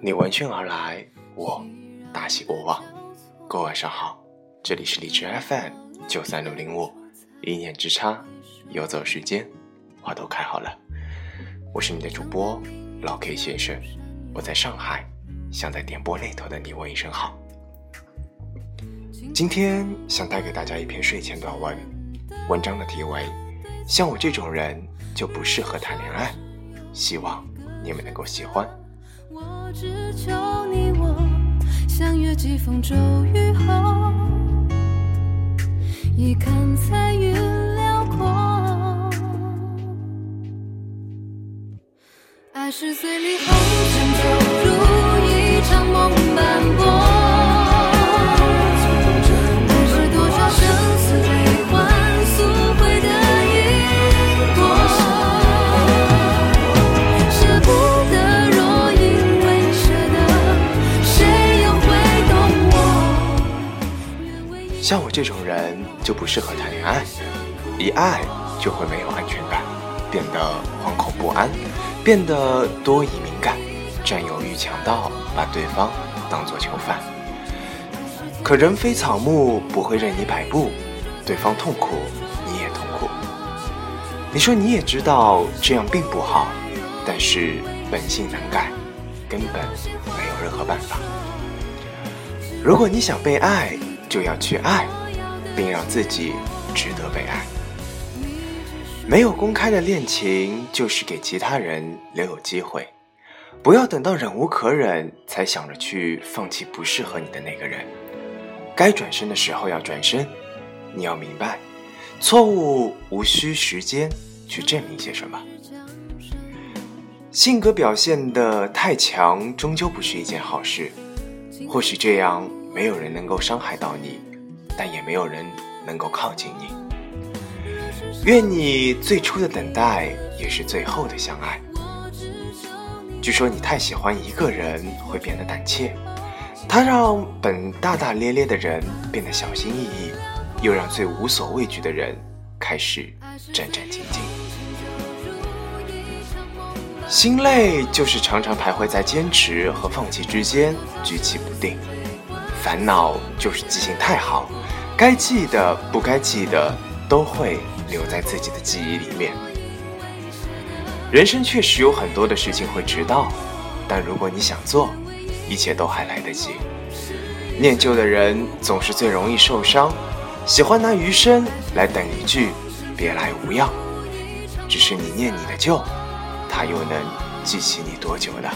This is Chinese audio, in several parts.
你闻讯而来，我大喜过望。各位晚上好，这里是荔枝 FM 九三六零五，一念之差，游走时间，花都开好了。我是你的主播老 K 先生，我在上海，想在点播那头的你问一声好。今天想带给大家一篇睡前短文，文章的题为：像我这种人就不适合谈恋爱，希望你们能够喜欢。我只求你我相约几风骤雨后，一看彩云辽阔。爱是随里红尘中如像我这种人就不适合谈恋爱，一爱就会没有安全感，变得惶恐不安，变得多疑敏感，占有欲强到把对方当作囚犯。可人非草木，不会任你摆布，对方痛苦你也痛苦。你说你也知道这样并不好，但是本性难改，根本没有任何办法。如果你想被爱，就要去爱，并让自己值得被爱。没有公开的恋情，就是给其他人留有机会。不要等到忍无可忍，才想着去放弃不适合你的那个人。该转身的时候要转身。你要明白，错误无需时间去证明些什么。性格表现的太强，终究不是一件好事。或许这样。没有人能够伤害到你，但也没有人能够靠近你。愿你最初的等待也是最后的相爱。据说你太喜欢一个人会变得胆怯，他让本大大咧咧的人变得小心翼翼，又让最无所畏惧的人开始战战兢兢。心累就是常常徘徊在坚持和放弃之间，举棋不定。烦恼就是记性太好，该记的、不该记的都会留在自己的记忆里面。人生确实有很多的事情会迟到，但如果你想做，一切都还来得及。念旧的人总是最容易受伤，喜欢拿余生来等一句“别来无恙”，只是你念你的旧，他又能记起你多久呢？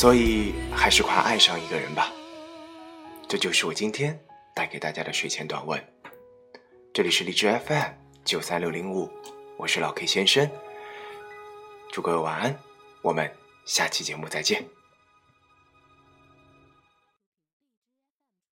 所以，还是快爱上一个人吧。这就是我今天带给大家的睡前短文。这里是荔枝 FM 九三六零五，我是老 K 先生。祝各位晚安，我们下期节目再见。